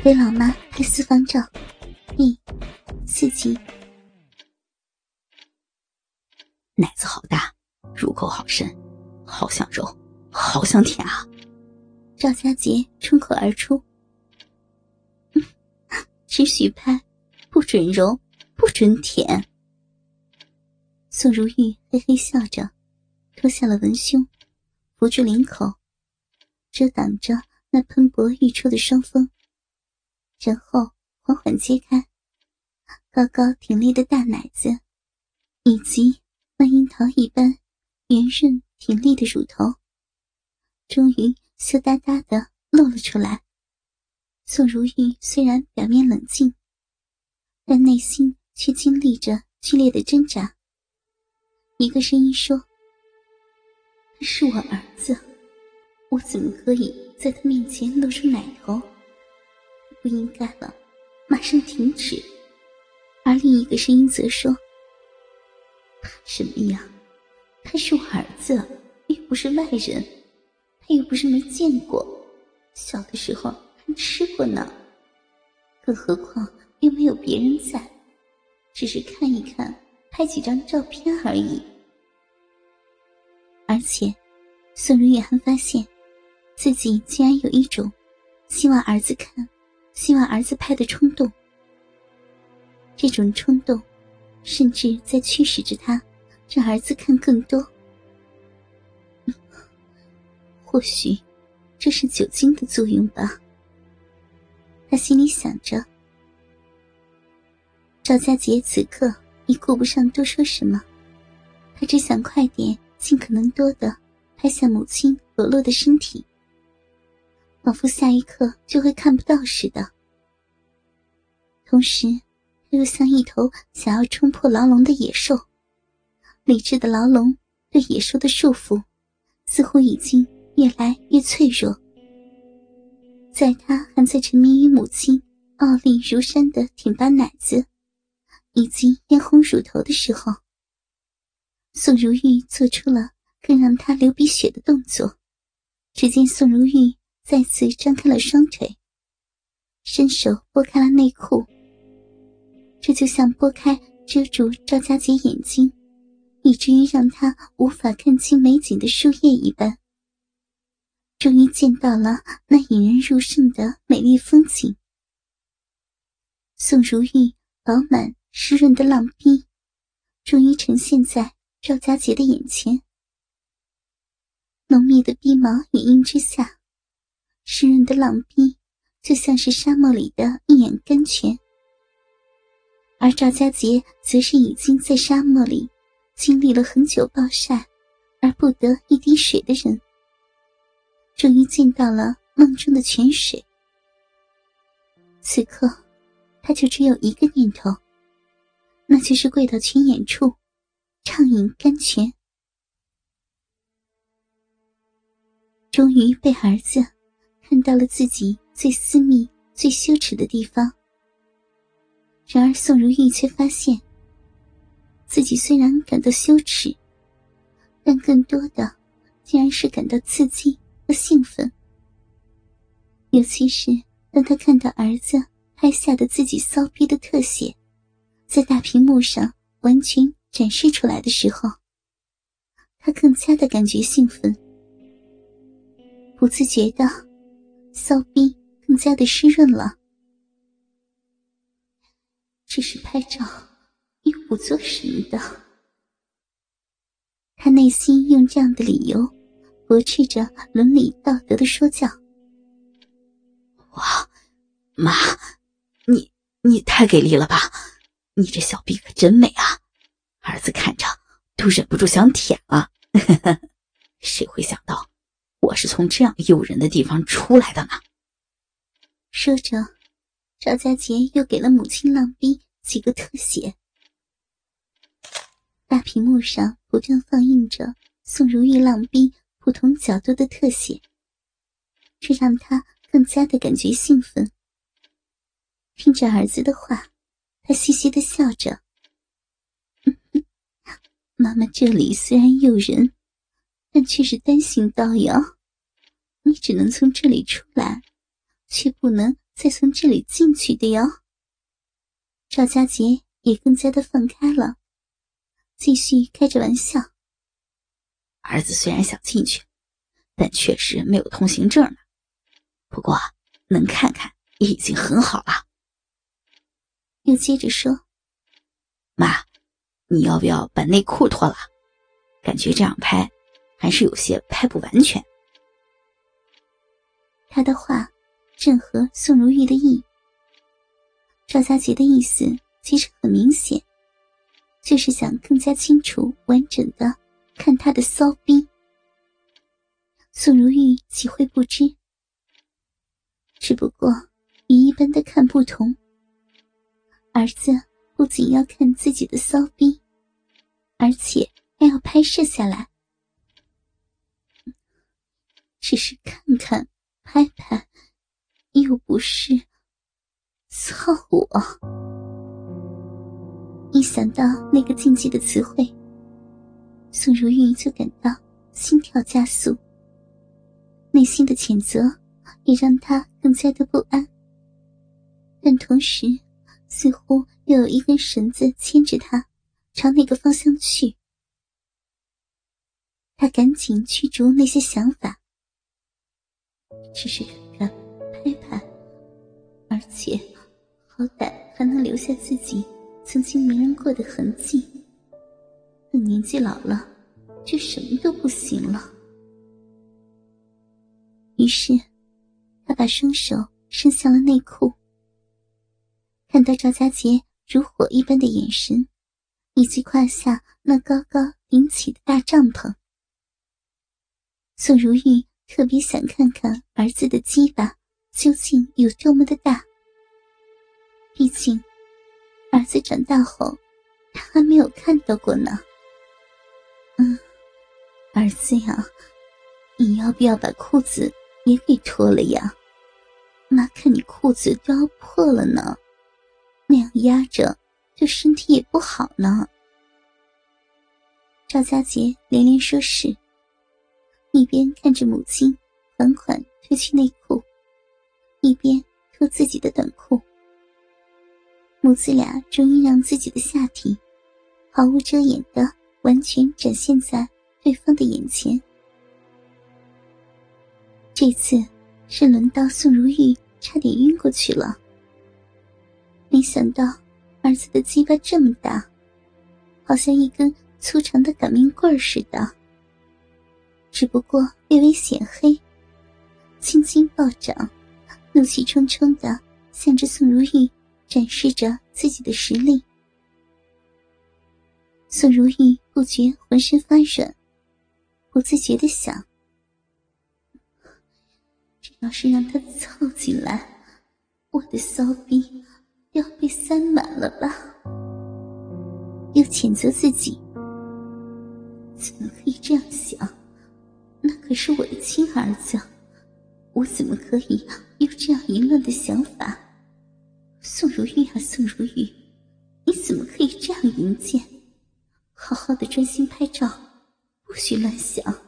给老妈拍私房照，第四集。奶子好大，入口好深，好想揉，好想舔啊！赵佳杰冲口而出：“只许拍，不准揉，不准舔。”宋如玉嘿嘿笑着，脱下了文胸，扶住领口，遮挡着那喷薄欲出的双峰，然后缓缓揭开高高挺立的大奶子，以及那樱桃一般圆润挺立的乳头，终于羞答答的露了出来。宋如玉虽然表面冷静，但内心却经历着剧烈的挣扎。一个声音说：“他是我儿子，我怎么可以在他面前露出奶头？不应该了，马上停止。”而另一个声音则说：“怕什么呀？他是我儿子，又不是外人，他又不是没见过，小的时候还吃过呢。更何况又没有别人在，只是看一看。”拍几张照片而已，而且宋如月还发现，自己竟然有一种希望儿子看、希望儿子拍的冲动。这种冲动，甚至在驱使着他让儿子看更多。或许这是酒精的作用吧，他心里想着。赵家杰此刻。已顾不上多说什么，他只想快点、尽可能多的拍下母亲裸露的身体，仿佛下一刻就会看不到似的。同时，他又像一头想要冲破牢笼的野兽，理智的牢笼对野兽的束缚，似乎已经越来越脆弱。在他还在沉迷于母亲傲立如山的挺拔奶子。以及嫣红乳头的时候，宋如玉做出了更让他流鼻血的动作。只见宋如玉再次张开了双腿，伸手拨开了内裤。这就像拨开遮住赵家杰眼睛，以至于让他无法看清美景的树叶一般。终于见到了那引人入胜的美丽风景。宋如玉饱满。湿润的浪逼，终于呈现在赵家杰的眼前。浓密的鼻毛掩映之下，湿润的浪壁就像是沙漠里的一眼甘泉。而赵家杰则是已经在沙漠里经历了很久暴晒而不得一滴水的人，终于见到了梦中的泉水。此刻，他就只有一个念头。那就是跪到泉眼处，畅饮甘泉。终于被儿子看到了自己最私密、最羞耻的地方。然而宋如玉却发现，自己虽然感到羞耻，但更多的竟然是感到刺激和兴奋。尤其是当他看到儿子拍下的自己骚逼的特写。在大屏幕上完全展示出来的时候，他更加的感觉兴奋，不自觉的骚逼更加的湿润了。只是拍照，又不做什么的。他内心用这样的理由驳斥着伦理道德的说教。哇，妈，你你太给力了吧！你这小臂可真美啊，儿子看着都忍不住想舔了。谁会想到我是从这样诱人的地方出来的呢？说着，赵家杰又给了母亲浪逼几个特写。大屏幕上不断放映着宋如玉浪逼不同角度的特写，这让他更加的感觉兴奋。听着儿子的话。他嘻嘻的笑着，妈妈这里虽然诱人，但却是单行道哟。你只能从这里出来，却不能再从这里进去的哟。赵家杰也更加的放开了，继续开着玩笑。儿子虽然想进去，但确实没有通行证呢。不过能看看也已经很好了。又接着说：“妈，你要不要把内裤脱了？感觉这样拍还是有些拍不完全。”他的话正合宋如玉的意。赵家杰的意思其实很明显，就是想更加清楚、完整的看他的骚逼。宋如玉岂会不知？只不过与一般的看不同。儿子不仅要看自己的骚逼，而且还要拍摄下来。只是看看、拍拍，又不是操我。一想到那个禁忌的词汇，宋如玉就感到心跳加速，内心的谴责也让他更加的不安，但同时。似乎又有一根绳子牵着他，朝那个方向去。他赶紧驱逐那些想法，只是看看、拍拍，而且好歹还能留下自己曾经迷人过的痕迹。等年纪老了，就什么都不行了。于是，他把双手伸向了内裤。看到赵家杰如火一般的眼神，以及胯下那高高顶起的大帐篷，宋如玉特别想看看儿子的鸡巴究竟有多么的大。毕竟，儿子长大后，他还没有看到过呢。嗯，儿子呀，你要不要把裤子也给脱了呀？妈看你裤子都要破了呢。那样压着，对身体也不好呢。赵家杰连连说是，一边看着母亲缓缓褪去内裤，一边脱自己的短裤。母子俩终于让自己的下体毫无遮掩的完全展现在对方的眼前。这次是轮到宋如玉差点晕过去了。没想到儿子的鸡巴这么大，好像一根粗长的擀面棍似的。只不过略微显黑，青筋暴涨，怒气冲冲的向着宋如玉展示着自己的实力。宋如玉不觉浑身发软，不自觉的想：这要是让他凑进来，我的骚逼！要被塞满了吧？又谴责自己，怎么可以这样想？儿子，我怎么可以有这样淫乱的想法？宋如玉啊，宋如玉，你怎么可以这样淫贱？好好的专心拍照，不许乱想。